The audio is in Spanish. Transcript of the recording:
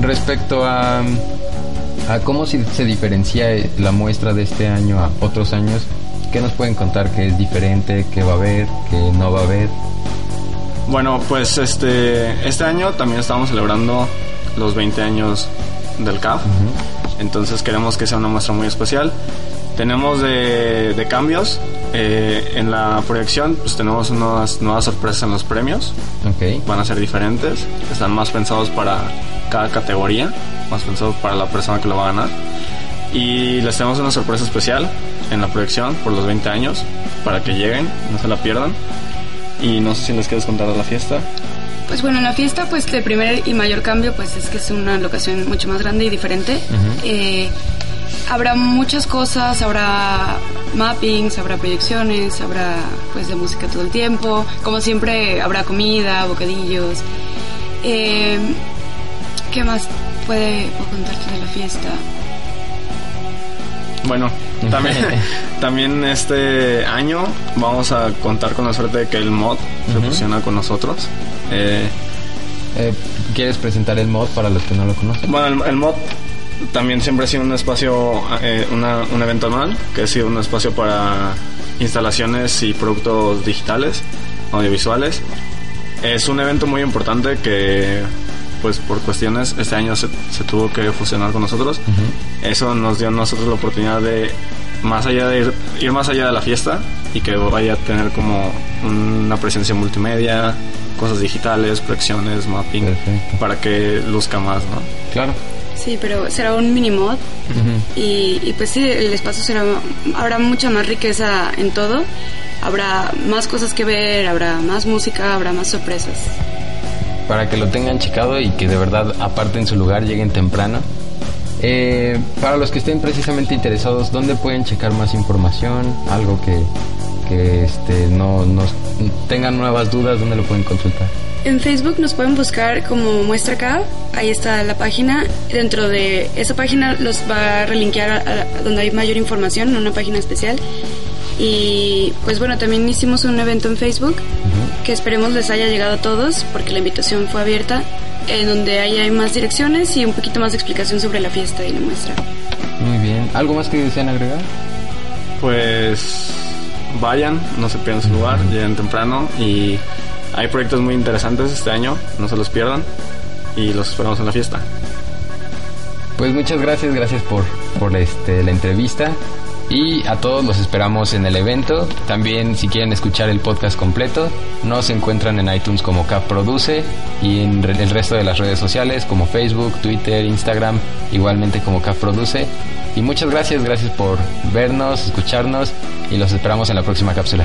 Respecto a, a cómo se, se diferencia la muestra de este año a otros años, ¿qué nos pueden contar que es diferente, qué va a haber, qué no va a haber? Bueno, pues este, este año también estamos celebrando los 20 años del CAF, entonces queremos que sea una muestra muy especial. Tenemos de, de cambios eh, en la proyección, pues tenemos unas nuevas sorpresas en los premios. Ok. Van a ser diferentes, están más pensados para cada categoría, más pensados para la persona que lo va a ganar. Y les tenemos una sorpresa especial en la proyección por los 20 años, para que lleguen, no se la pierdan. Y no sé si les quieres contar de la fiesta. Pues bueno, en la fiesta, pues el primer y mayor cambio, pues es que es una locación mucho más grande y diferente. Eh, habrá muchas cosas, habrá mappings, habrá proyecciones, habrá pues de música todo el tiempo. Como siempre, habrá comida, bocadillos. Eh, ¿Qué más puede puedo contarte de la fiesta? Bueno, también, también este año vamos a contar con la suerte de que el mod se fusiona con nosotros. Eh, Eh, ¿Quieres presentar el mod para los que no lo conocen? bueno, el, el mod también siempre ha sido un espacio, eh, una- un evento anual, que ha sido un espacio para instalaciones y productos digitales, audiovisuales. Es un evento muy importante que, pues por cuestiones, este año se, se tuvo que fusionar con nosotros. Eso nos dio a nosotros la oportunidad de, más allá de ir, ir más allá de la fiesta y que vaya a tener como una presencia multimedia, cosas digitales, proyecciones, mapping, Perfecto. para que luzca más, ¿no? Claro. Sí, pero será un mini mod y, y pues sí, el espacio será, habrá mucha más riqueza en todo, habrá más cosas que ver, habrá más música, habrá más sorpresas. Para que lo tengan checado y que de verdad aparten su lugar, lleguen temprano. Eh, para los que estén precisamente interesados, ¿dónde pueden checar más información? Algo que, que este, no nos tengan nuevas dudas, ¿dónde lo pueden consultar? En Facebook nos pueden buscar como Muestra K, ahí está la página. Dentro de esa página los va a relinkear a, a donde hay mayor información, en una página especial. Y pues bueno, también hicimos un evento en Facebook que esperemos les haya llegado a todos porque la invitación fue abierta, en donde ahí hay más direcciones y un poquito más de explicación sobre la fiesta y la muestra. Muy bien. ¿Algo más que desean agregar? Pues vayan, no se pierdan su lugar, lleguen temprano y hay proyectos muy interesantes este año, no se los pierdan y los esperamos en la fiesta. Pues muchas gracias, gracias por, por este, la entrevista. Y a todos los esperamos en el evento. También si quieren escuchar el podcast completo, nos encuentran en iTunes como Cap Produce y en el resto de las redes sociales como Facebook, Twitter, Instagram, igualmente como Cap Produce. Y muchas gracias, gracias por vernos, escucharnos y los esperamos en la próxima cápsula.